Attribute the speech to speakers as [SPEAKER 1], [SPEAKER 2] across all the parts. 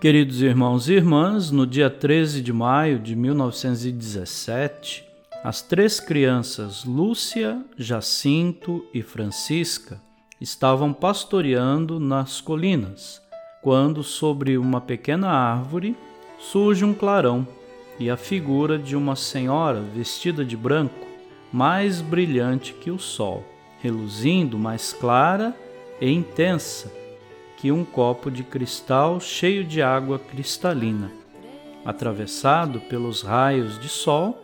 [SPEAKER 1] Queridos irmãos e irmãs, no dia 13 de maio de 1917, as três crianças Lúcia, Jacinto e Francisca estavam pastoreando nas colinas, quando sobre uma pequena árvore surge um clarão e a figura de uma senhora vestida de branco, mais brilhante que o sol, reluzindo mais clara e intensa que um copo de cristal cheio de água cristalina, atravessado pelos raios de sol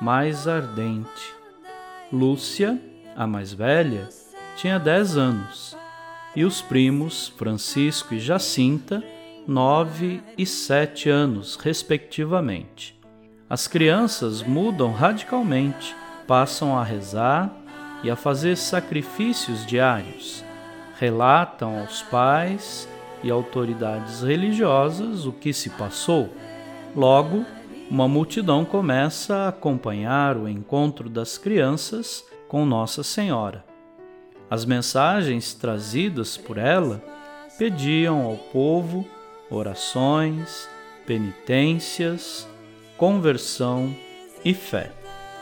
[SPEAKER 1] mais ardente. Lúcia, a mais velha, tinha dez anos, e os primos Francisco e Jacinta, nove e sete anos, respectivamente. As crianças mudam radicalmente, passam a rezar e a fazer sacrifícios diários relatam aos pais e autoridades religiosas o que se passou. Logo, uma multidão começa a acompanhar o encontro das crianças com Nossa Senhora. As mensagens trazidas por ela pediam ao povo orações, penitências, conversão e fé.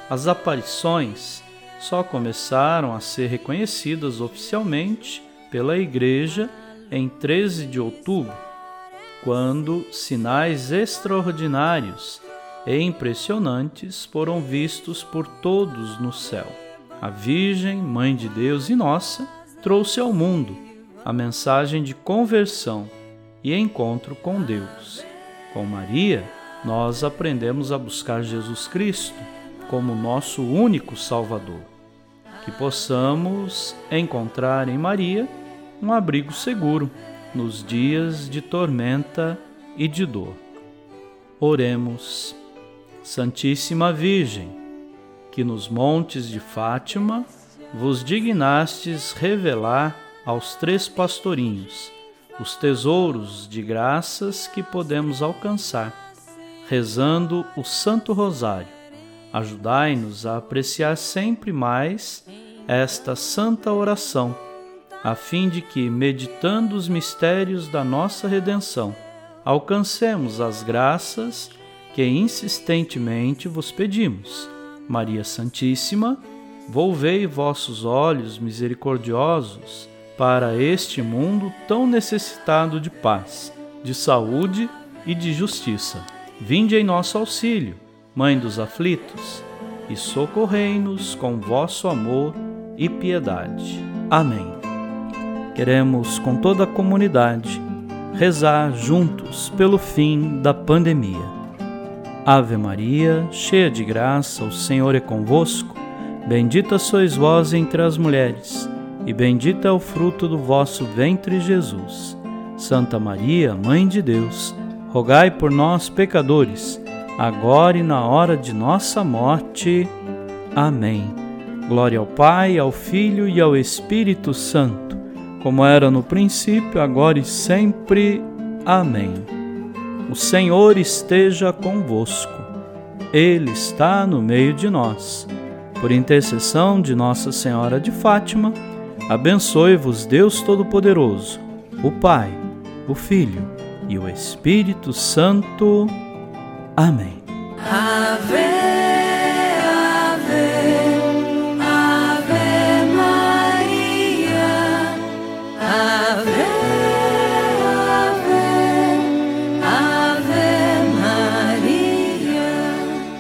[SPEAKER 1] As aparições só começaram a ser reconhecidas oficialmente pela Igreja em 13 de outubro, quando sinais extraordinários e impressionantes foram vistos por todos no céu. A Virgem, Mãe de Deus e nossa, trouxe ao mundo a mensagem de conversão e encontro com Deus. Com Maria, nós aprendemos a buscar Jesus Cristo como nosso único Salvador. Que possamos encontrar em Maria um abrigo seguro nos dias de tormenta e de dor. Oremos, Santíssima Virgem, que nos montes de Fátima vos dignastes revelar aos três pastorinhos os tesouros de graças que podemos alcançar, rezando o Santo Rosário. Ajudai-nos a apreciar sempre mais esta santa oração a fim de que, meditando os mistérios da nossa redenção, alcancemos as graças que insistentemente vos pedimos. Maria Santíssima, volvei vossos olhos misericordiosos para este mundo tão necessitado de paz, de saúde e de justiça. Vinde em nosso auxílio, Mãe dos aflitos, e socorrei-nos com vosso amor e piedade. Amém. Queremos, com toda a comunidade, rezar juntos pelo fim da pandemia. Ave Maria, cheia de graça, o Senhor é convosco. Bendita sois vós entre as mulheres, e bendito é o fruto do vosso ventre, Jesus. Santa Maria, Mãe de Deus, rogai por nós, pecadores, agora e na hora de nossa morte. Amém. Glória ao Pai, ao Filho e ao Espírito Santo como era no princípio, agora e sempre. Amém. O Senhor esteja convosco, Ele está no meio de nós. Por intercessão de Nossa Senhora de Fátima, abençoe-vos Deus Todo-Poderoso, o Pai, o Filho e o Espírito Santo. Amém.